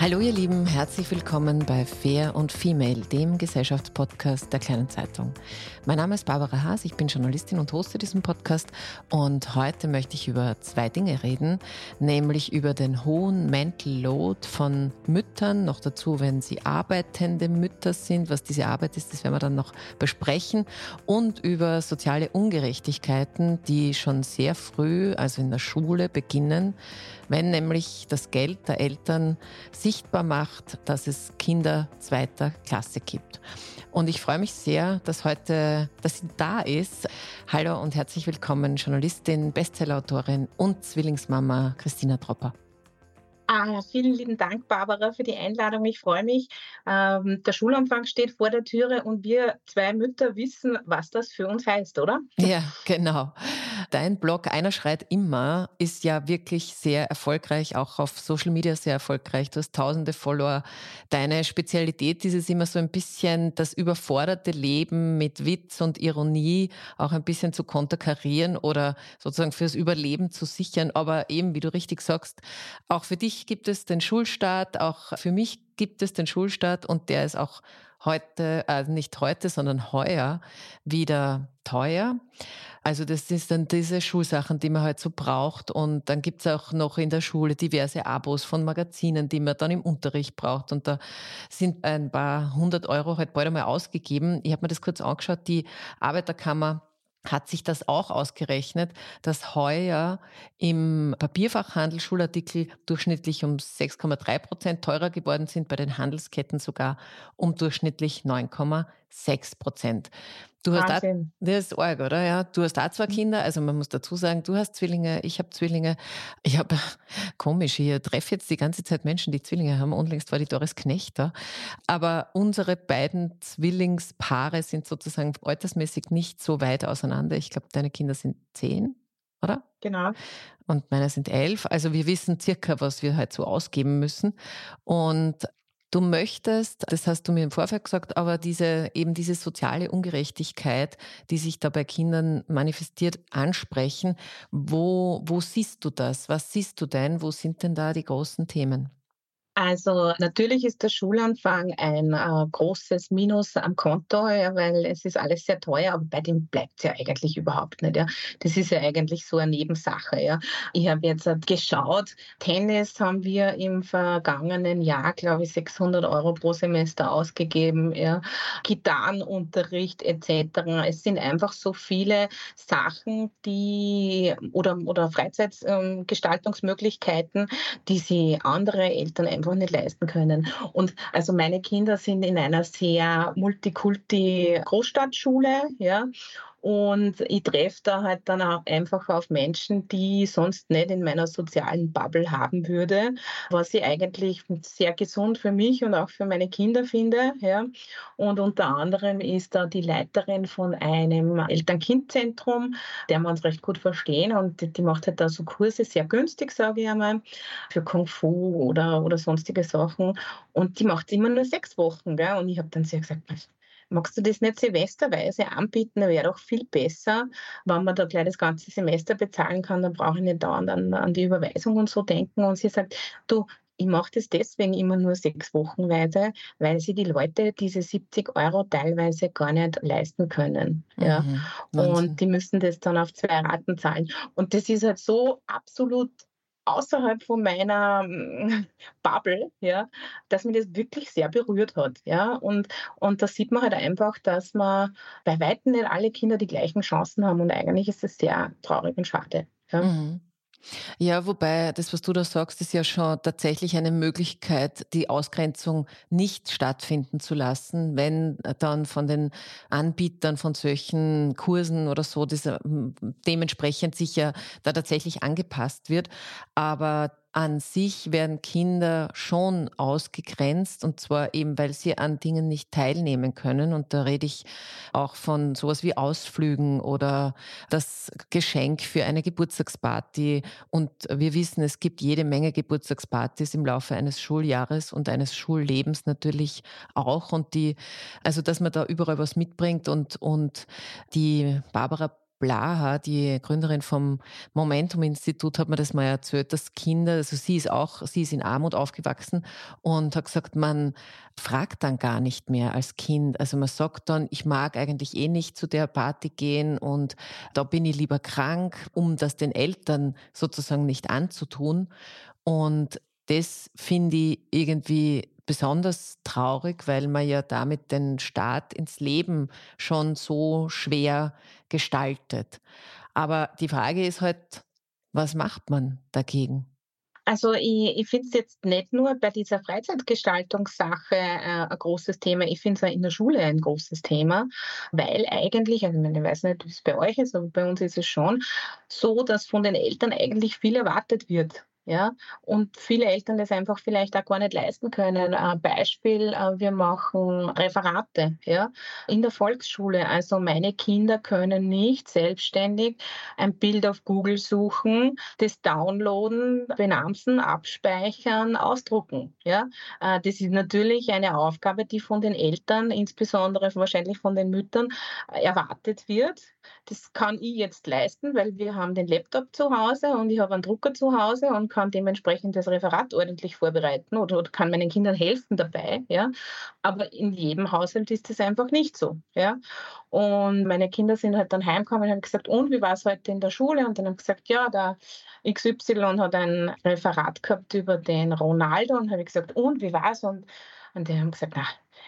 Hallo ihr Lieben, herzlich willkommen bei Fair und Female, dem Gesellschaftspodcast der kleinen Zeitung. Mein Name ist Barbara Haas, ich bin Journalistin und hoste diesen Podcast und heute möchte ich über zwei Dinge reden, nämlich über den hohen Mental Load von Müttern, noch dazu, wenn sie arbeitende Mütter sind, was diese Arbeit ist, das werden wir dann noch besprechen. Und über soziale Ungerechtigkeiten, die schon sehr früh, also in der Schule beginnen, wenn nämlich das Geld der Eltern sichtbar macht, dass es Kinder zweiter Klasse gibt. Und ich freue mich sehr, dass heute, dass sie da ist. Hallo und herzlich willkommen, Journalistin, Bestsellerautorin und Zwillingsmama Christina Tropper. Ah, vielen lieben Dank, Barbara, für die Einladung. Ich freue mich. Ähm, der Schulanfang steht vor der Türe und wir zwei Mütter wissen, was das für uns heißt, oder? Ja, genau. Dein Blog Einer schreit immer ist ja wirklich sehr erfolgreich, auch auf Social Media sehr erfolgreich. Du hast tausende Follower. Deine Spezialität ist es immer so ein bisschen das überforderte Leben mit Witz und Ironie auch ein bisschen zu konterkarieren oder sozusagen fürs Überleben zu sichern. Aber eben, wie du richtig sagst, auch für dich gibt es den Schulstart, auch für mich gibt es den Schulstart und der ist auch heute, äh, nicht heute, sondern heuer wieder teuer. Also das ist dann diese Schulsachen, die man halt so braucht. Und dann gibt's auch noch in der Schule diverse Abos von Magazinen, die man dann im Unterricht braucht. Und da sind ein paar hundert Euro halt bald einmal ausgegeben. Ich habe mir das kurz angeschaut. Die Arbeiterkammer hat sich das auch ausgerechnet, dass heuer im Papierfachhandel Schulartikel durchschnittlich um 6,3 Prozent teurer geworden sind, bei den Handelsketten sogar um durchschnittlich 9,6 Prozent. Du hast auch, das ist arg, oder? Ja, du hast auch zwei mhm. Kinder, also man muss dazu sagen, du hast Zwillinge, ich habe Zwillinge. Ich habe komisch, ich treffe jetzt die ganze Zeit Menschen, die Zwillinge haben. Unlängst war die Doris Knecht da. Aber unsere beiden Zwillingspaare sind sozusagen altersmäßig nicht so weit auseinander. Ich glaube, deine Kinder sind zehn, oder? Genau. Und meine sind elf. Also wir wissen circa, was wir halt so ausgeben müssen. Und Du möchtest, das hast du mir im Vorfeld gesagt, aber diese, eben diese soziale Ungerechtigkeit, die sich da bei Kindern manifestiert, ansprechen. Wo, wo siehst du das? Was siehst du denn? Wo sind denn da die großen Themen? Also natürlich ist der Schulanfang ein äh, großes Minus am Konto, ja, weil es ist alles sehr teuer, aber bei dem bleibt es ja eigentlich überhaupt nicht. Ja. Das ist ja eigentlich so eine Nebensache. Ja. Ich habe jetzt äh, geschaut, Tennis haben wir im vergangenen Jahr, glaube ich, 600 Euro pro Semester ausgegeben, ja. Gitarrenunterricht etc. Es sind einfach so viele Sachen, die oder, oder Freizeitgestaltungsmöglichkeiten, die sie andere Eltern einfach einfach nicht leisten können. Und also meine Kinder sind in einer sehr multikulti Großstadtschule, ja. Und ich treffe da halt dann auch einfach auf Menschen, die ich sonst nicht in meiner sozialen Bubble haben würde, was ich eigentlich sehr gesund für mich und auch für meine Kinder finde. Ja. Und unter anderem ist da die Leiterin von einem Eltern-Kind-Zentrum, der wir uns recht gut verstehen und die, macht halt da so Kurse sehr günstig, sage ich einmal, für Kung Fu oder, oder sonstige Sachen. Und die macht immer nur sechs Wochen. Gell? Und ich habe dann sehr gesagt, magst du das nicht semesterweise anbieten? Wäre doch viel besser, wenn man da gleich das ganze Semester bezahlen kann, dann brauche ich nicht dauernd an, an die Überweisung und so denken. Und sie sagt, du, ich mache das deswegen immer nur sechs Wochenweise, weil sie die Leute diese 70 Euro teilweise gar nicht leisten können. Ja. Mhm, und die müssen das dann auf zwei Raten zahlen. Und das ist halt so absolut außerhalb von meiner mm, Bubble, ja, dass mich das wirklich sehr berührt hat. Ja. Und, und da sieht man halt einfach, dass man bei weitem nicht alle Kinder die gleichen Chancen haben. Und eigentlich ist es sehr traurig und schade. Ja. Mhm. Ja, wobei das, was du da sagst, ist ja schon tatsächlich eine Möglichkeit, die Ausgrenzung nicht stattfinden zu lassen, wenn dann von den Anbietern von solchen Kursen oder so diese, dementsprechend sicher da tatsächlich angepasst wird. Aber an sich werden Kinder schon ausgegrenzt und zwar eben, weil sie an Dingen nicht teilnehmen können. Und da rede ich auch von sowas wie Ausflügen oder das Geschenk für eine Geburtstagsparty. Und wir wissen, es gibt jede Menge Geburtstagspartys im Laufe eines Schuljahres und eines Schullebens natürlich auch. Und die, also dass man da überall was mitbringt und, und die Barbara Blaha, die Gründerin vom Momentum-Institut, hat mir das mal erzählt, dass Kinder, also sie ist auch, sie ist in Armut aufgewachsen und hat gesagt, man fragt dann gar nicht mehr als Kind. Also man sagt dann, ich mag eigentlich eh nicht zu der Party gehen und da bin ich lieber krank, um das den Eltern sozusagen nicht anzutun. Und das finde ich irgendwie besonders traurig, weil man ja damit den Staat ins Leben schon so schwer gestaltet. Aber die Frage ist halt, was macht man dagegen? Also ich, ich finde es jetzt nicht nur bei dieser Freizeitgestaltungssache äh, ein großes Thema, ich finde es auch in der Schule ein großes Thema, weil eigentlich, also ich weiß nicht, wie es bei euch ist, aber bei uns ist es schon so, dass von den Eltern eigentlich viel erwartet wird. Ja, und viele Eltern das einfach vielleicht auch gar nicht leisten können. Beispiel, äh, wir machen Referate ja, in der Volksschule. Also meine Kinder können nicht selbstständig ein Bild auf Google suchen, das downloaden, benamsen, abspeichern, ausdrucken. Ja. Äh, das ist natürlich eine Aufgabe, die von den Eltern, insbesondere wahrscheinlich von den Müttern, erwartet wird. Das kann ich jetzt leisten, weil wir haben den Laptop zu Hause und ich habe einen Drucker zu Hause und kann dementsprechend das Referat ordentlich vorbereiten oder, oder kann meinen Kindern helfen dabei. Ja? Aber in jedem Haushalt ist das einfach nicht so. Ja? Und meine Kinder sind halt dann heimgekommen und haben gesagt, und wie war es heute in der Schule? Und dann haben gesagt, ja, der XY hat ein Referat gehabt über den Ronaldo und habe ich gesagt, und wie war es? Und, und die haben gesagt, na,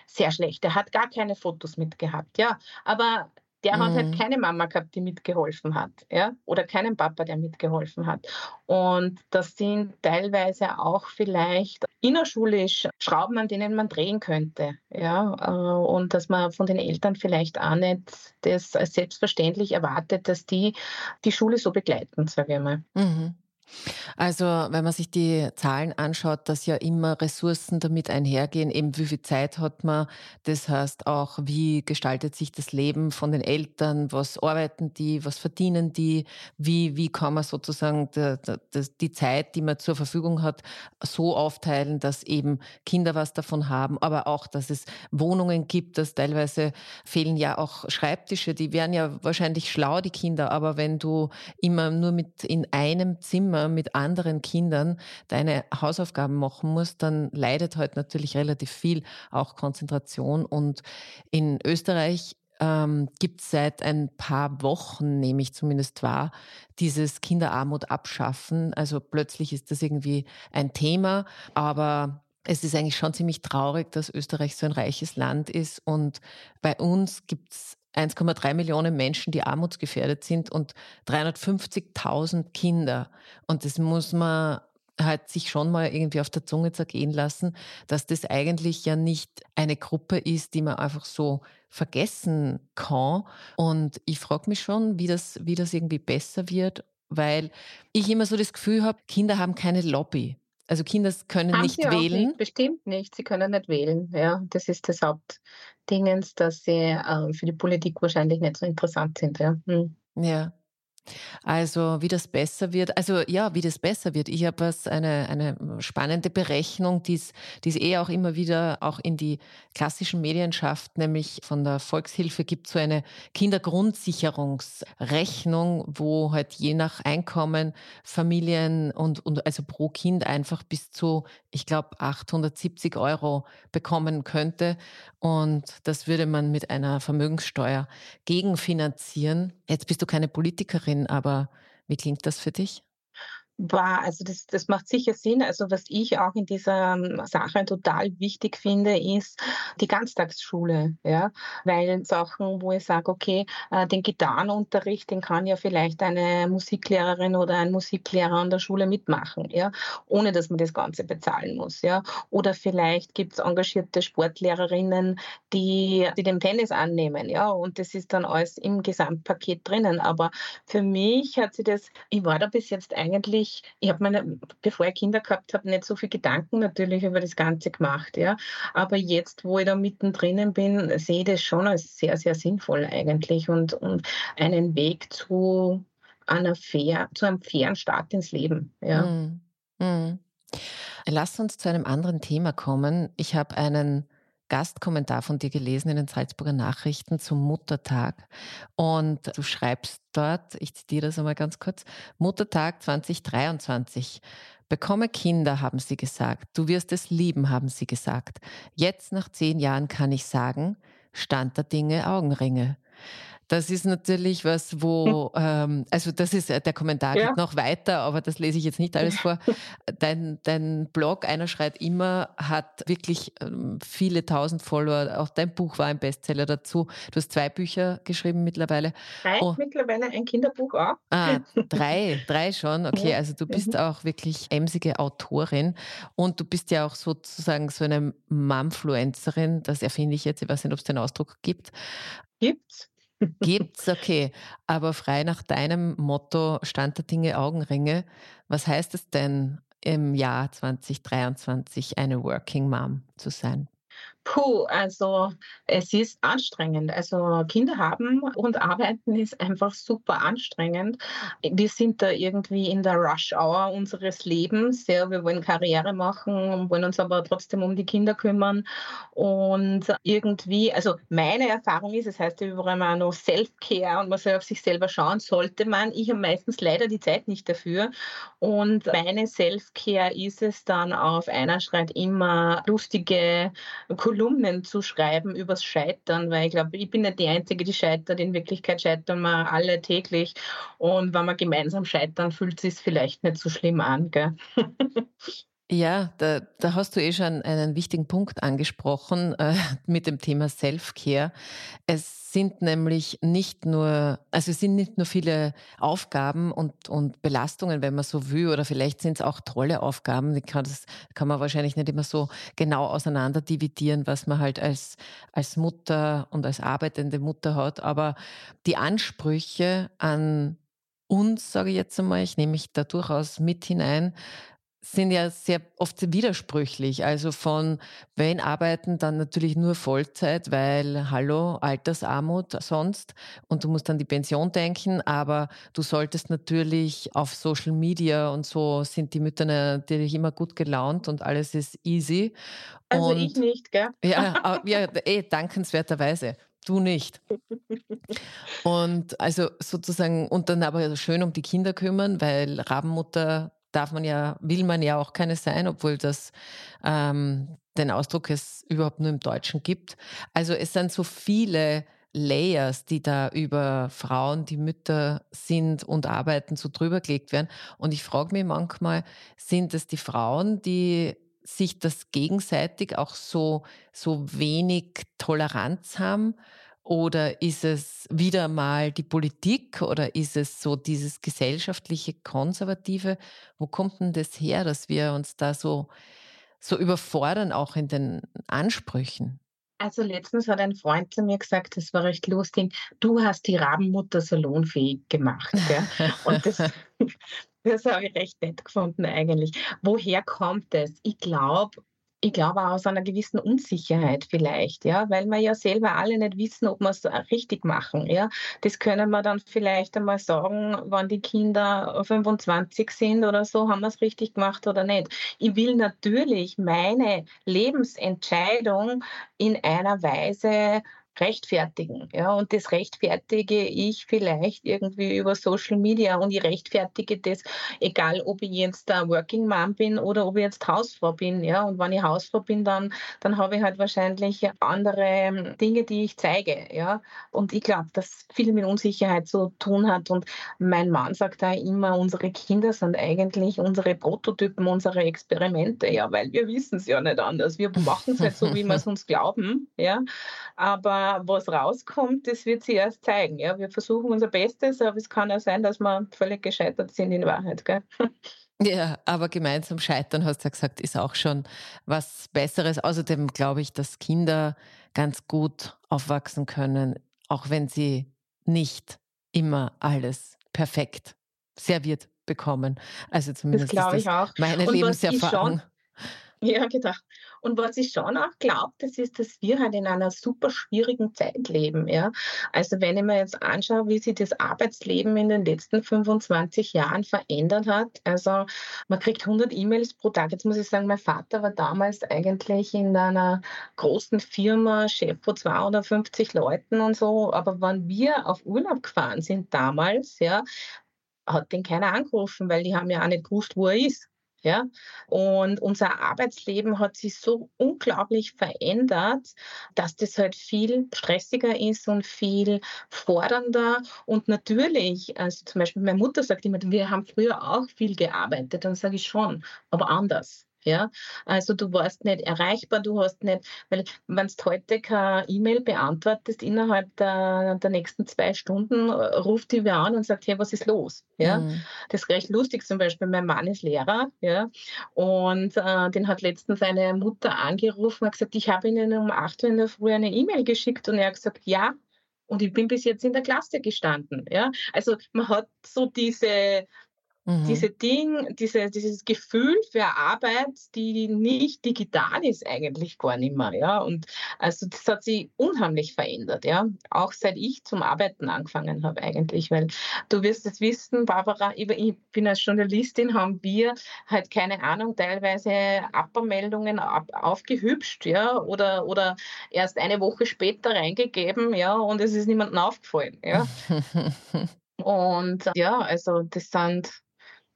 sehr schlecht. Er hat gar keine Fotos mitgehabt. Ja, aber der mhm. hat halt mhm. keine Mama gehabt, die mitgeholfen hat, ja, oder keinen Papa, der mitgeholfen hat. Und das sind teilweise auch vielleicht innerschulisch Schrauben, an denen man drehen könnte, ja, äh, und dass man von den Eltern vielleicht auch nicht das als selbstverständlich erwartet, dass die die Schule so begleiten, sage ich mal. Mhm. Also wenn man sich die Zahlen anschaut, dass ja immer Ressourcen damit einhergehen, eben wie viel Zeit hat man, das heißt auch, wie gestaltet sich das Leben von den Eltern, was arbeiten die, was verdienen die, wie, wie kann man sozusagen die, die Zeit, die man zur Verfügung hat, so aufteilen, dass eben Kinder was davon haben, aber auch, dass es Wohnungen gibt, dass teilweise fehlen ja auch Schreibtische, die wären ja wahrscheinlich schlau, die Kinder, aber wenn du immer nur mit in einem Zimmer Zimmer mit anderen Kindern deine Hausaufgaben machen musst, dann leidet halt natürlich relativ viel, auch Konzentration. Und in Österreich ähm, gibt es seit ein paar Wochen, nehme ich zumindest wahr, dieses Kinderarmut abschaffen. Also plötzlich ist das irgendwie ein Thema, aber es ist eigentlich schon ziemlich traurig, dass Österreich so ein reiches Land ist und bei uns gibt es 1,3 Millionen Menschen, die armutsgefährdet sind und 350.000 Kinder. Und das muss man hat sich schon mal irgendwie auf der Zunge zergehen lassen, dass das eigentlich ja nicht eine Gruppe ist, die man einfach so vergessen kann. Und ich frage mich schon, wie das, wie das irgendwie besser wird, weil ich immer so das Gefühl habe, Kinder haben keine Lobby. Also Kinder können Haben nicht wählen. nicht, bestimmt nicht. Sie können nicht wählen. Ja, das ist das Hauptdingens, dass sie äh, für die Politik wahrscheinlich nicht so interessant sind. Ja. Hm. Ja. Also wie das besser wird, also ja, wie das besser wird. Ich habe eine, eine spannende Berechnung, die es eh auch immer wieder auch in die klassischen Medien schafft, nämlich von der Volkshilfe gibt so eine Kindergrundsicherungsrechnung, wo halt je nach Einkommen Familien und, und also pro Kind einfach bis zu, ich glaube, 870 Euro bekommen könnte. Und das würde man mit einer Vermögenssteuer gegenfinanzieren. Jetzt bist du keine Politikerin, aber wie klingt das für dich? War, also das, das macht sicher Sinn. Also was ich auch in dieser ähm, Sache total wichtig finde, ist die Ganztagsschule. Ja? Weil Sachen, wo ich sage, okay, äh, den Gitarrenunterricht, den kann ja vielleicht eine Musiklehrerin oder ein Musiklehrer an der Schule mitmachen, ja? ohne dass man das Ganze bezahlen muss. Ja? Oder vielleicht gibt es engagierte Sportlehrerinnen, die, die den Tennis annehmen. Ja? Und das ist dann alles im Gesamtpaket drinnen. Aber für mich hat sie das, ich war da bis jetzt eigentlich ich, ich habe meine, bevor ich Kinder gehabt habe, nicht so viel Gedanken natürlich über das Ganze gemacht, ja. Aber jetzt, wo ich da mittendrin bin, sehe ich das schon als sehr, sehr sinnvoll eigentlich und, und einen Weg zu einer fair, zu einem fairen Start ins Leben, ja. Mm, mm. Lass uns zu einem anderen Thema kommen. Ich habe einen Gastkommentar von dir gelesen in den Salzburger Nachrichten zum Muttertag. Und du schreibst dort, ich zitiere das einmal ganz kurz, Muttertag 2023. Bekomme Kinder, haben sie gesagt. Du wirst es lieben, haben sie gesagt. Jetzt nach zehn Jahren kann ich sagen, Stand der Dinge Augenringe. Das ist natürlich was, wo, ähm, also das ist, äh, der Kommentar ja. geht noch weiter, aber das lese ich jetzt nicht alles vor. Dein, dein Blog, einer schreit immer, hat wirklich ähm, viele tausend Follower. Auch dein Buch war ein Bestseller dazu. Du hast zwei Bücher geschrieben mittlerweile. Drei oh. mittlerweile, ein Kinderbuch auch. Ah, drei, drei schon. Okay, also du bist mhm. auch wirklich emsige Autorin und du bist ja auch sozusagen so eine Mumfluencerin. Das erfinde ich jetzt, ich weiß nicht, ob es den Ausdruck gibt. Gibt's. Gibt's, okay. Aber frei nach deinem Motto Stand der Dinge Augenringe, was heißt es denn im Jahr 2023 eine Working Mom zu sein? Puh, also es ist anstrengend. Also Kinder haben und arbeiten ist einfach super anstrengend. Wir sind da irgendwie in der Rush-Hour unseres Lebens. Ja, wir wollen Karriere machen, wollen uns aber trotzdem um die Kinder kümmern. Und irgendwie, also meine Erfahrung ist, es heißt ja überall immer noch Self-Care und man soll auf sich selber schauen, sollte man. Ich habe meistens leider die Zeit nicht dafür. Und meine Self-Care ist es dann auf einer schreit immer lustige Kolumnen zu schreiben übers Scheitern, weil ich glaube, ich bin nicht die Einzige, die scheitert. In Wirklichkeit scheitern wir alle täglich. Und wenn wir gemeinsam scheitern, fühlt es sich vielleicht nicht so schlimm an. Gell? Ja, da, da hast du eh schon einen wichtigen Punkt angesprochen äh, mit dem Thema Self-Care. Es sind nämlich nicht nur, also es sind nicht nur viele Aufgaben und, und Belastungen, wenn man so will, oder vielleicht sind es auch tolle Aufgaben. Die kann, das kann man wahrscheinlich nicht immer so genau auseinander dividieren, was man halt als, als Mutter und als arbeitende Mutter hat. Aber die Ansprüche an uns, sage ich jetzt einmal, ich nehme mich da durchaus mit hinein, sind ja sehr oft widersprüchlich. Also von, wenn arbeiten, dann natürlich nur Vollzeit, weil, hallo, Altersarmut sonst und du musst an die Pension denken, aber du solltest natürlich auf Social Media und so sind die Mütter natürlich immer gut gelaunt und alles ist easy. Also und, ich nicht, gell? Ja, ja eh, dankenswerterweise. Du nicht. Und also sozusagen, und dann aber schön um die Kinder kümmern, weil Rabenmutter darf man ja, will man ja auch keine sein, obwohl das ähm, den Ausdruck es überhaupt nur im Deutschen gibt. Also es sind so viele Layers, die da über Frauen, die Mütter sind und arbeiten, so drüber gelegt werden. Und ich frage mich manchmal, sind es die Frauen, die sich das gegenseitig auch so, so wenig Toleranz haben? Oder ist es wieder mal die Politik oder ist es so dieses gesellschaftliche Konservative? Wo kommt denn das her, dass wir uns da so, so überfordern, auch in den Ansprüchen? Also letztens hat ein Freund zu mir gesagt, das war recht lustig, du hast die Rabenmutter salonfähig gemacht. Gell? Und das, das habe ich recht nett gefunden eigentlich. Woher kommt es? Ich glaube, ich glaube aus einer gewissen Unsicherheit vielleicht, ja, weil wir ja selber alle nicht wissen, ob wir es richtig machen, ja. Das können wir dann vielleicht einmal sagen, wenn die Kinder 25 sind oder so, haben wir es richtig gemacht oder nicht. Ich will natürlich meine Lebensentscheidung in einer Weise rechtfertigen. Ja, und das rechtfertige ich vielleicht irgendwie über Social Media und ich rechtfertige das, egal ob ich jetzt ein Working Mom bin oder ob ich jetzt Hausfrau bin. Ja, und wenn ich Hausfrau bin, dann, dann habe ich halt wahrscheinlich andere ähm, Dinge, die ich zeige. Ja, und ich glaube, dass viel mit Unsicherheit zu tun hat. Und mein Mann sagt da immer, unsere Kinder sind eigentlich unsere Prototypen, unsere Experimente. Ja, weil wir wissen es ja nicht anders. Wir machen es halt so, wie wir es uns glauben. Ja, aber was rauskommt, das wird sich erst zeigen. Ja? Wir versuchen unser Bestes, aber es kann auch sein, dass wir völlig gescheitert sind in Wahrheit. Gell? Ja, aber gemeinsam scheitern, hast du ja gesagt, ist auch schon was Besseres. Außerdem glaube ich, dass Kinder ganz gut aufwachsen können, auch wenn sie nicht immer alles perfekt serviert bekommen. Also zumindest das ist das meine Lebenserfahrung. Ja, genau. Und was ich schon auch glaube, das ist, dass wir halt in einer super schwierigen Zeit leben. Ja? Also wenn ich mir jetzt anschaue, wie sich das Arbeitsleben in den letzten 25 Jahren verändert hat. Also man kriegt 100 E-Mails pro Tag. Jetzt muss ich sagen, mein Vater war damals eigentlich in einer großen Firma, Chef von 250 Leuten und so. Aber wenn wir auf Urlaub gefahren sind damals, ja, hat den keiner angerufen, weil die haben ja auch nicht gewusst, wo er ist. Ja? Und unser Arbeitsleben hat sich so unglaublich verändert, dass das halt viel stressiger ist und viel fordernder. Und natürlich, also zum Beispiel meine Mutter sagt immer, wir haben früher auch viel gearbeitet. Dann sage ich schon, aber anders. Ja, also du warst nicht erreichbar, du hast nicht, weil wenn du heute keine E-Mail beantwortest, innerhalb der, der nächsten zwei Stunden äh, ruft die wer an und sagt, hey, was ist los? Ja, mhm. das ist recht lustig zum Beispiel. Mein Mann ist Lehrer, ja, und äh, den hat letztens seine Mutter angerufen und gesagt, ich habe Ihnen um 8 Uhr in der Früh eine E-Mail geschickt und er hat gesagt, ja, und ich bin bis jetzt in der Klasse gestanden. Ja? Also man hat so diese, Mhm. Diese Ding, diese, dieses Gefühl für Arbeit, die nicht digital ist eigentlich gar nicht mehr, ja. Und also das hat sich unheimlich verändert, ja. Auch seit ich zum Arbeiten angefangen habe eigentlich, weil du wirst es wissen, Barbara, ich bin als Journalistin, haben wir halt keine Ahnung, teilweise Abmeldungen ab, aufgehübscht, ja, oder, oder erst eine Woche später reingegeben, ja, und es ist niemandem aufgefallen, ja. Und ja, also das sind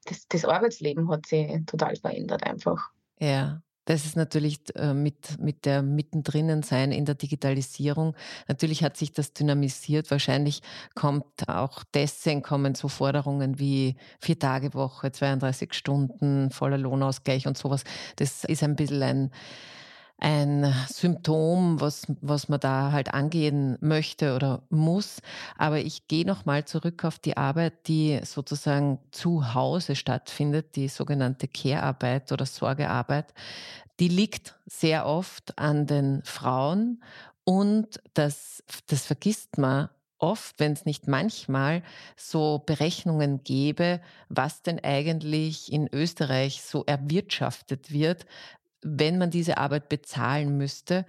das, das Arbeitsleben hat sich total verändert einfach. Ja. Das ist natürlich äh, mit, mit der mittendrin sein in der Digitalisierung. Natürlich hat sich das dynamisiert. Wahrscheinlich kommt auch deswegen kommen so Forderungen wie vier Tage Woche, 32 Stunden, voller Lohnausgleich und sowas. Das ist ein bisschen ein, ein Symptom, was, was man da halt angehen möchte oder muss. Aber ich gehe nochmal zurück auf die Arbeit, die sozusagen zu Hause stattfindet, die sogenannte Care-Arbeit oder Sorgearbeit. Die liegt sehr oft an den Frauen und das, das vergisst man oft, wenn es nicht manchmal so Berechnungen gäbe, was denn eigentlich in Österreich so erwirtschaftet wird, wenn man diese Arbeit bezahlen müsste.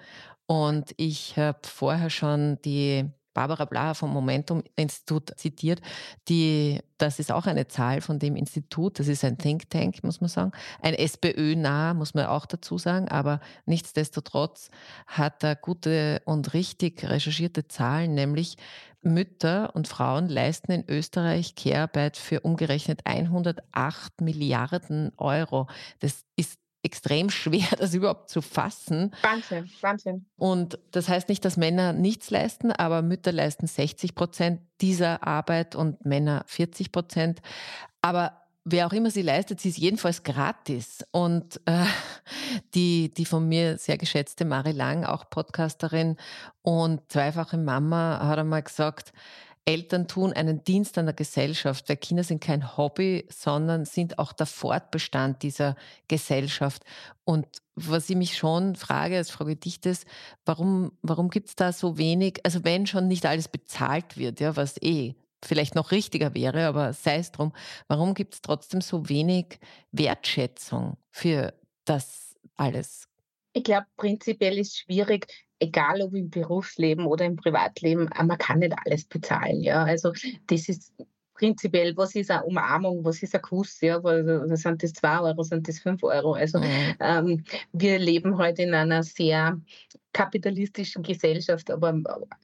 Und ich habe vorher schon die Barbara Blaha vom Momentum-Institut zitiert, die, das ist auch eine Zahl von dem Institut, das ist ein Think Tank, muss man sagen, ein SPÖ-nah, muss man auch dazu sagen, aber nichtsdestotrotz hat er gute und richtig recherchierte Zahlen, nämlich Mütter und Frauen leisten in Österreich Care-Arbeit für umgerechnet 108 Milliarden Euro. Das ist extrem schwer, das überhaupt zu fassen. Wahnsinn, Wahnsinn. Und das heißt nicht, dass Männer nichts leisten, aber Mütter leisten 60 Prozent dieser Arbeit und Männer 40 Prozent. Aber wer auch immer sie leistet, sie ist jedenfalls gratis. Und äh, die, die von mir sehr geschätzte Marie Lang, auch Podcasterin und zweifache Mama, hat einmal gesagt, Eltern tun einen Dienst an der Gesellschaft, weil Kinder sind kein Hobby, sondern sind auch der Fortbestand dieser Gesellschaft. Und was ich mich schon frage, als frage dich das, warum, warum gibt es da so wenig, also wenn schon nicht alles bezahlt wird, ja, was eh vielleicht noch richtiger wäre, aber sei es drum, warum gibt es trotzdem so wenig Wertschätzung für das alles? Ich glaube, prinzipiell ist es schwierig, egal ob im Berufsleben oder im Privatleben, äh, man kann nicht alles bezahlen. Ja? Also das ist prinzipiell, was ist eine Umarmung, was ist ein Kuss, ja, sind das zwei Euro, sind das fünf Euro. Also mhm. ähm, wir leben heute in einer sehr kapitalistischen Gesellschaft, aber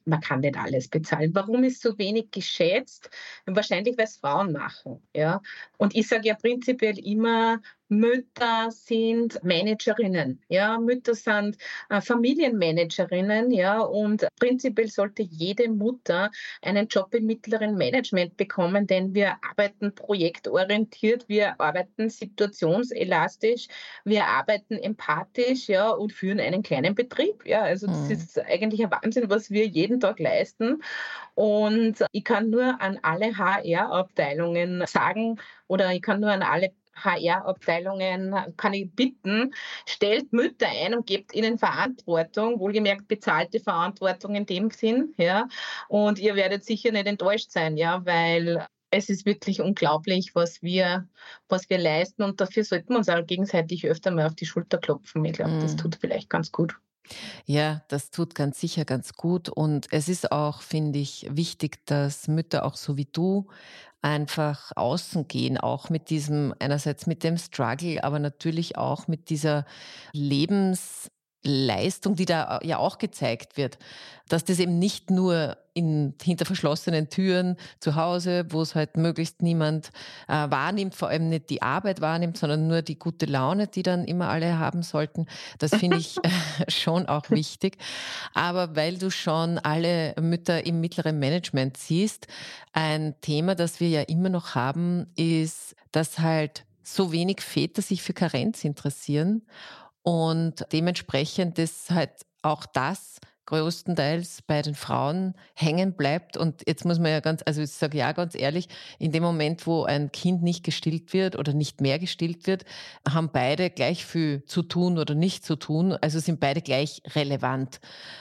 man kann nicht alles bezahlen. Warum ist so wenig geschätzt? Wahrscheinlich, weil es Frauen machen. Ja? Und ich sage ja prinzipiell immer, Mütter sind Managerinnen, ja, Mütter sind äh, Familienmanagerinnen, ja, und prinzipiell sollte jede Mutter einen Job im mittleren Management bekommen, denn wir arbeiten projektorientiert, wir arbeiten situationselastisch, wir arbeiten empathisch, ja, und führen einen kleinen Betrieb, ja, also das mhm. ist eigentlich ein Wahnsinn, was wir jeden Tag leisten. Und ich kann nur an alle HR-Abteilungen sagen oder ich kann nur an alle HR-Abteilungen kann ich bitten, stellt Mütter ein und gebt ihnen Verantwortung, wohlgemerkt bezahlte Verantwortung in dem Sinn, ja. Und ihr werdet sicher nicht enttäuscht sein, ja, weil es ist wirklich unglaublich, was wir, was wir leisten und dafür sollten wir uns auch gegenseitig öfter mal auf die Schulter klopfen. Ich glaube, mm. das tut vielleicht ganz gut. Ja, das tut ganz sicher ganz gut. Und es ist auch, finde ich, wichtig, dass Mütter auch so wie du einfach außen gehen, auch mit diesem, einerseits mit dem Struggle, aber natürlich auch mit dieser Lebens- Leistung, die da ja auch gezeigt wird, dass das eben nicht nur in, hinter verschlossenen Türen zu Hause, wo es halt möglichst niemand äh, wahrnimmt, vor allem nicht die Arbeit wahrnimmt, sondern nur die gute Laune, die dann immer alle haben sollten. Das finde ich äh, schon auch wichtig. Aber weil du schon alle Mütter im mittleren Management siehst, ein Thema, das wir ja immer noch haben, ist, dass halt so wenig Väter sich für Karenz interessieren und dementsprechend ist halt auch das größtenteils bei den Frauen hängen bleibt. Und jetzt muss man ja ganz, also ich sage ja ganz ehrlich, in dem Moment, wo ein Kind nicht gestillt wird oder nicht mehr gestillt wird, haben beide gleich viel zu tun oder nicht zu tun. Also sind beide gleich relevant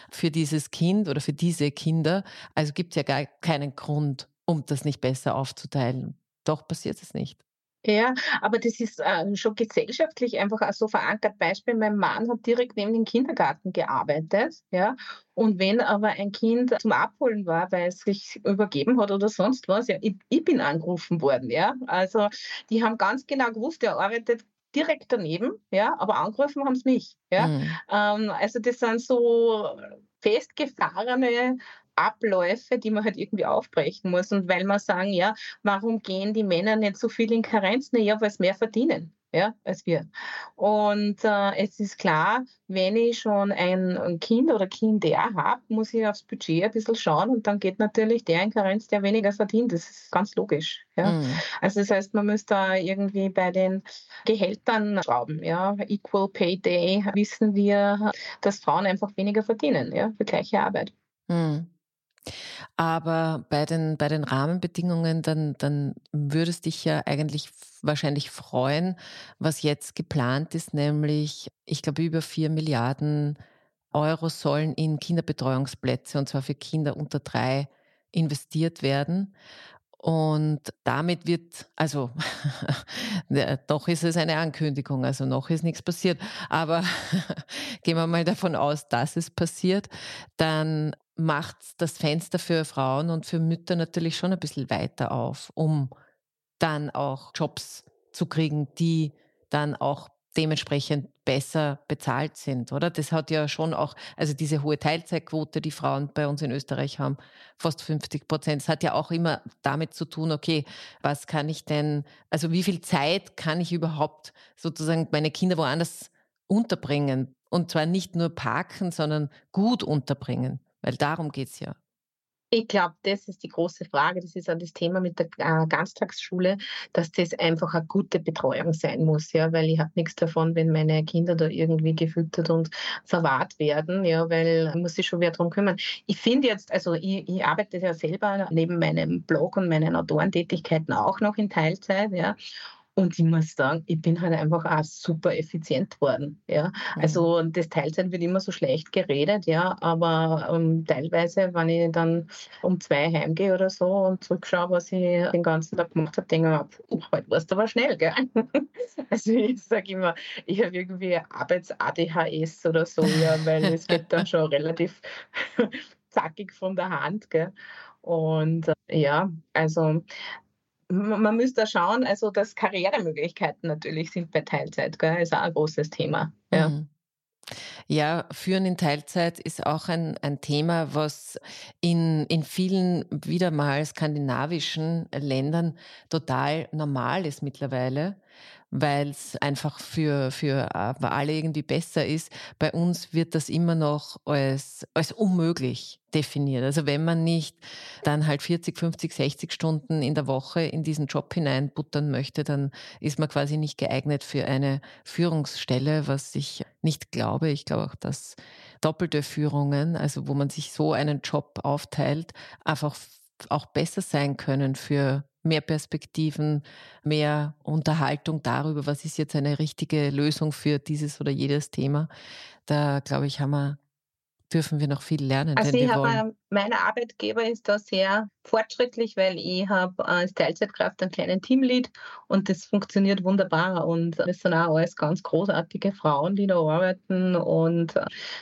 für dieses Kind oder für diese Kinder. Also gibt es ja gar keinen Grund, um das nicht besser aufzuteilen. Doch passiert es nicht. Ja, aber das ist äh, schon gesellschaftlich einfach auch so verankert. Beispiel, mein Mann hat direkt neben dem Kindergarten gearbeitet, ja. Und wenn aber ein Kind zum Abholen war, weil es sich übergeben hat oder sonst was, ja, ich, ich bin angerufen worden, ja. Also die haben ganz genau gewusst, er arbeitet direkt daneben, ja, aber angerufen haben sie mich, ja. Mhm. Ähm, also das sind so festgefahrene Abläufe, die man halt irgendwie aufbrechen muss. Und weil man sagen, ja, warum gehen die Männer nicht so viel in Karenz? Naja, weil sie mehr verdienen. Ja, als wir. Und äh, es ist klar, wenn ich schon ein Kind oder Kinder habe, muss ich aufs Budget ein bisschen schauen und dann geht natürlich der in Karenz, der weniger verdient. Das ist ganz logisch. Ja. Mhm. Also das heißt, man müsste da irgendwie bei den Gehältern schrauben. Ja. Equal Pay Day wissen wir, dass Frauen einfach weniger verdienen ja, für gleiche Arbeit. Mhm. Aber bei den, bei den Rahmenbedingungen, dann, dann würdest dich ja eigentlich wahrscheinlich freuen, was jetzt geplant ist, nämlich, ich glaube, über vier Milliarden Euro sollen in Kinderbetreuungsplätze, und zwar für Kinder unter drei, investiert werden. Und damit wird, also doch ist es eine Ankündigung, also noch ist nichts passiert, aber gehen wir mal davon aus, dass es passiert, dann macht das Fenster für Frauen und für Mütter natürlich schon ein bisschen weiter auf, um dann auch Jobs zu kriegen, die dann auch dementsprechend besser bezahlt sind, oder? Das hat ja schon auch, also diese hohe Teilzeitquote, die Frauen bei uns in Österreich haben, fast 50 Prozent, das hat ja auch immer damit zu tun, okay, was kann ich denn, also wie viel Zeit kann ich überhaupt sozusagen meine Kinder woanders unterbringen? Und zwar nicht nur parken, sondern gut unterbringen, weil darum geht es ja. Ich glaube, das ist die große Frage. Das ist auch das Thema mit der äh, Ganztagsschule, dass das einfach eine gute Betreuung sein muss, ja, weil ich habe nichts davon, wenn meine Kinder da irgendwie gefüttert und verwahrt werden, ja, weil muss sich schon wer darum kümmern. Ich finde jetzt, also ich, ich arbeite ja selber neben meinem Blog und meinen Autorentätigkeiten auch noch in Teilzeit, ja. Und ich muss sagen, ich bin halt einfach auch super effizient worden. Ja. Mhm. Also das Teilzeit wird immer so schlecht geredet, ja, aber ähm, teilweise, wenn ich dann um zwei heimgehe oder so und zurückschaue, was ich den ganzen Tag gemacht habe, denke ich mir, heute warst du aber schnell, gell? also ich sage immer, ich habe irgendwie Arbeits-ADHS oder so, ja, weil es geht dann schon relativ zackig von der Hand, gell? Und äh, ja, also man müsste schauen, also dass Karrieremöglichkeiten natürlich sind bei Teilzeit, gell, ist auch ein großes Thema. Ja. Mhm. Ja, Führen in Teilzeit ist auch ein, ein Thema, was in, in vielen wieder mal skandinavischen Ländern total normal ist mittlerweile weil es einfach für, für äh, alle irgendwie besser ist. Bei uns wird das immer noch als, als unmöglich definiert. Also wenn man nicht dann halt 40, 50, 60 Stunden in der Woche in diesen Job hineinbuttern möchte, dann ist man quasi nicht geeignet für eine Führungsstelle, was ich nicht glaube. Ich glaube auch, dass doppelte Führungen, also wo man sich so einen Job aufteilt, einfach auch besser sein können für mehr Perspektiven, mehr Unterhaltung darüber, was ist jetzt eine richtige Lösung für dieses oder jedes Thema. Da, glaube ich, haben wir, dürfen wir noch viel lernen. Also ich habe, mein Arbeitgeber ist da sehr fortschrittlich, weil ich habe als Teilzeitkraft einen kleinen Teamlead und das funktioniert wunderbar und es sind auch alles ganz großartige Frauen, die da arbeiten und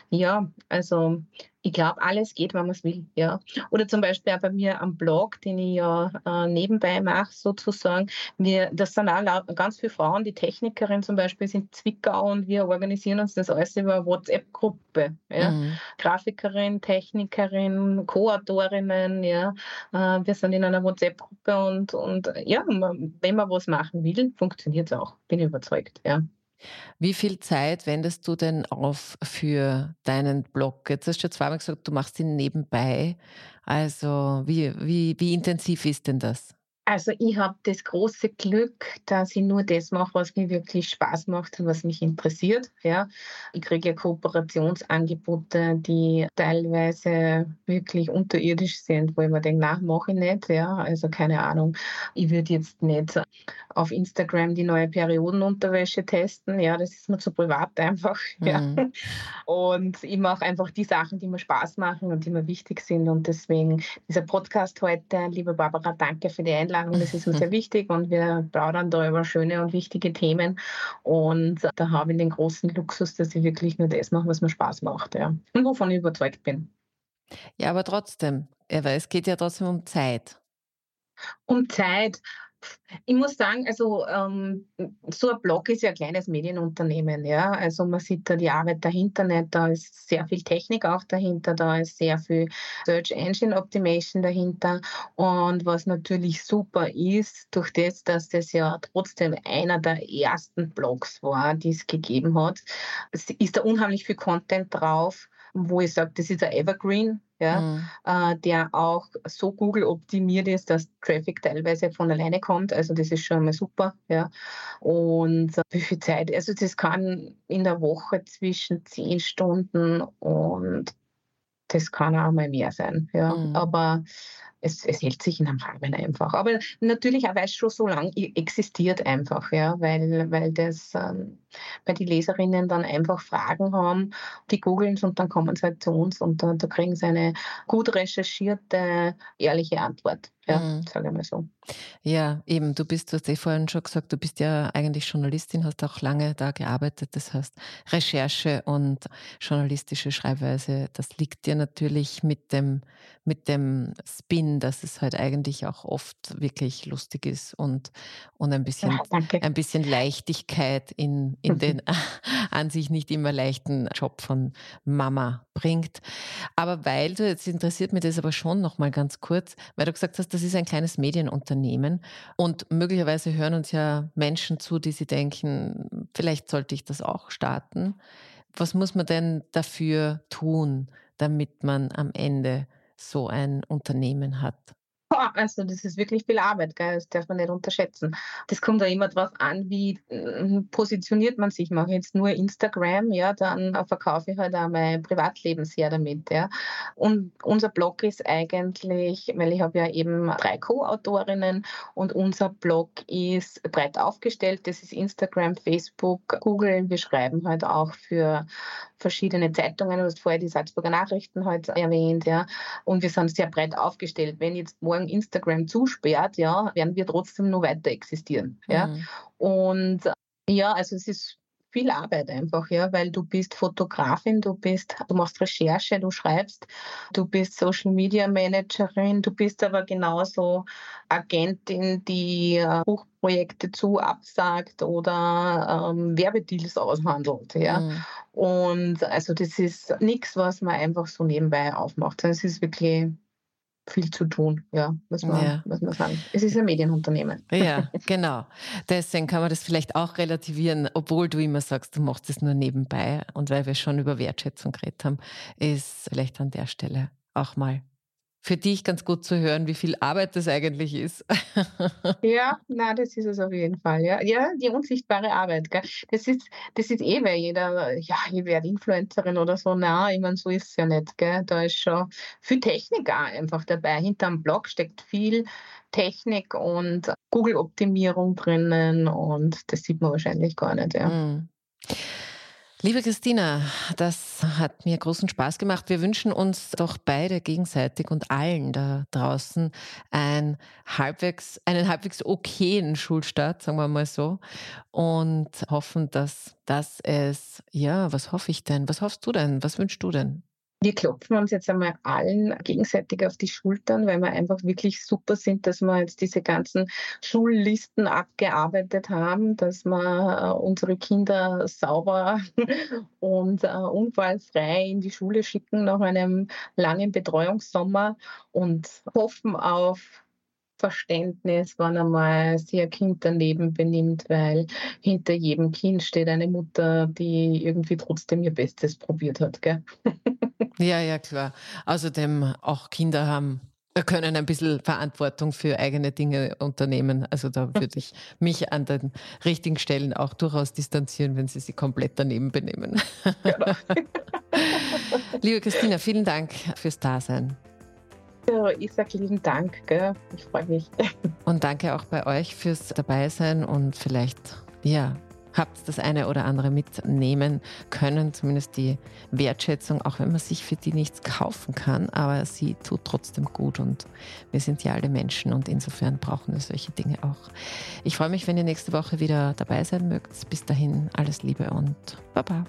ja, also ich glaube, alles geht, wenn man es will. Ja. Oder zum Beispiel auch bei mir am Blog, den ich ja äh, nebenbei mache, sozusagen. Wir, das sind auch ganz viele Frauen, die Technikerin zum Beispiel sind Zwickau und wir organisieren uns das alles über eine WhatsApp-Gruppe. Ja. Mhm. Grafikerin, Technikerin, Co-Autorinnen, ja. Äh, wir sind in einer WhatsApp-Gruppe und, und ja, wenn man was machen will, funktioniert es auch. Bin ich überzeugt. Ja. Wie viel Zeit wendest du denn auf für deinen Blog? Jetzt hast du ja zweimal gesagt, du machst ihn nebenbei. Also wie, wie, wie intensiv ist denn das? Also ich habe das große Glück, dass ich nur das mache, was mir wirklich Spaß macht und was mich interessiert. Ja. Ich kriege ja Kooperationsangebote, die teilweise wirklich unterirdisch sind, wo ich mir denke, na, mache ich nicht. Ja. Also keine Ahnung, ich würde jetzt nicht auf Instagram die neue Periodenunterwäsche testen. Ja, das ist mir zu privat einfach. Mhm. Ja. Und ich mache einfach die Sachen, die mir Spaß machen und die mir wichtig sind. Und deswegen dieser Podcast heute, liebe Barbara, danke für die Einladung Einladung, das ist uns sehr wichtig und wir plaudern da über schöne und wichtige Themen. Und da habe ich den großen Luxus, dass ich wirklich nur das mache, was mir Spaß macht ja. und wovon ich überzeugt bin. Ja, aber trotzdem, es geht ja trotzdem um Zeit. Um Zeit. Ich muss sagen, also ähm, so ein Blog ist ja ein kleines Medienunternehmen, ja. Also man sieht da die Arbeit dahinter nicht, da ist sehr viel Technik auch dahinter, da ist sehr viel Search Engine Optimation dahinter. Und was natürlich super ist, durch das, dass das ja trotzdem einer der ersten Blogs war, die es gegeben hat, ist da unheimlich viel Content drauf wo ich sage, das ist ein Evergreen, ja, mhm. äh, der auch so Google optimiert ist, dass Traffic teilweise von alleine kommt. Also das ist schon mal super. Ja. Und äh, wie viel Zeit? Also das kann in der Woche zwischen zehn Stunden und das kann auch mal mehr sein. Ja. Mhm. Aber es, es, hält sich in einem Rahmen einfach. Aber natürlich auch, weil es schon so lange existiert einfach, ja, weil, weil das, ähm, weil die Leserinnen dann einfach Fragen haben, die googeln es und dann kommen sie halt zu uns und da, da kriegen sie eine gut recherchierte, ehrliche Antwort. Ja, mhm. sage ich mal so. Ja, eben, du bist, du hast eh vorhin schon gesagt, du bist ja eigentlich Journalistin, hast auch lange da gearbeitet. Das heißt, Recherche und journalistische Schreibweise, das liegt dir natürlich mit dem, mit dem Spin, dass es halt eigentlich auch oft wirklich lustig ist und, und ein bisschen, ja, ein bisschen Leichtigkeit in, in den an sich nicht immer leichten Job von Mama bringt. Aber weil du, jetzt interessiert mich das aber schon noch mal ganz kurz, weil du gesagt hast, das ist ein kleines Medienunternehmen und möglicherweise hören uns ja Menschen zu, die sie denken, vielleicht sollte ich das auch starten. Was muss man denn dafür tun, damit man am Ende so ein Unternehmen hat? Also das ist wirklich viel Arbeit, gell? das darf man nicht unterschätzen. Das kommt da immer darauf an, wie äh, positioniert man sich. Mache ich jetzt nur Instagram, ja, dann verkaufe ich halt auch mein Privatleben sehr damit. Ja. Und unser Blog ist eigentlich, weil ich habe ja eben drei Co-Autorinnen und unser Blog ist breit aufgestellt. Das ist Instagram, Facebook, Google. Wir schreiben halt auch für verschiedene Zeitungen. Du hast vorher die Salzburger Nachrichten heute erwähnt, ja. Und wir sind sehr breit aufgestellt. Wenn jetzt morgen Instagram zusperrt, ja, werden wir trotzdem nur weiter existieren, ja. Mhm. Und ja, also es ist viel Arbeit einfach, ja, weil du bist Fotografin, du bist, du machst Recherche, du schreibst, du bist Social Media Managerin, du bist aber genauso Agentin, die äh, Buchprojekte zu absagt oder ähm, Werbedeals aushandelt, ja. Mhm. Und also das ist nichts, was man einfach so nebenbei aufmacht. Es ist wirklich viel zu tun, ja, muss man, ja. muss man sagen. Es ist ein Medienunternehmen. Ja, genau. Deswegen kann man das vielleicht auch relativieren, obwohl du immer sagst, du machst es nur nebenbei. Und weil wir schon über Wertschätzung geredet haben, ist vielleicht an der Stelle auch mal für dich ganz gut zu hören, wie viel Arbeit das eigentlich ist. ja, na, das ist es auf jeden Fall. Ja, ja die unsichtbare Arbeit. Gell? Das ist, das ist eh, weil jeder, ja, ich werde Influencerin oder so. Na, ich meine, so ist es ja nicht. Gell? Da ist schon viel Technik auch einfach dabei. Hinterm Blog steckt viel Technik und Google-Optimierung drinnen und das sieht man wahrscheinlich gar nicht. Ja. Mm. Liebe Christina, das hat mir großen Spaß gemacht. Wir wünschen uns doch beide gegenseitig und allen da draußen ein halbwegs, einen halbwegs okayen Schulstart, sagen wir mal so, und hoffen, dass das es, ja, was hoffe ich denn? Was hoffst du denn? Was wünschst du denn? Wir klopfen uns jetzt einmal allen gegenseitig auf die Schultern, weil wir einfach wirklich super sind, dass wir jetzt diese ganzen Schullisten abgearbeitet haben, dass wir äh, unsere Kinder sauber und uh, unfallfrei in die Schule schicken nach einem langen Betreuungssommer und hoffen auf Verständnis, wenn einmal sich ein Kind daneben benimmt, weil hinter jedem Kind steht eine Mutter, die irgendwie trotzdem ihr Bestes probiert hat. Gell? Ja, ja, klar. Außerdem auch Kinder haben können ein bisschen Verantwortung für eigene Dinge unternehmen. Also da würde ich mich an den richtigen Stellen auch durchaus distanzieren, wenn sie sich komplett daneben benehmen. Genau. Liebe Christina, vielen Dank fürs Dasein. Ja, ich sage lieben Dank, gell? ich freue mich. Und danke auch bei euch fürs Dabeisein und vielleicht, ja, habt das eine oder andere mitnehmen können, zumindest die Wertschätzung, auch wenn man sich für die nichts kaufen kann, aber sie tut trotzdem gut und wir sind ja alle Menschen und insofern brauchen wir solche Dinge auch. Ich freue mich, wenn ihr nächste Woche wieder dabei sein mögt. Bis dahin alles Liebe und Baba.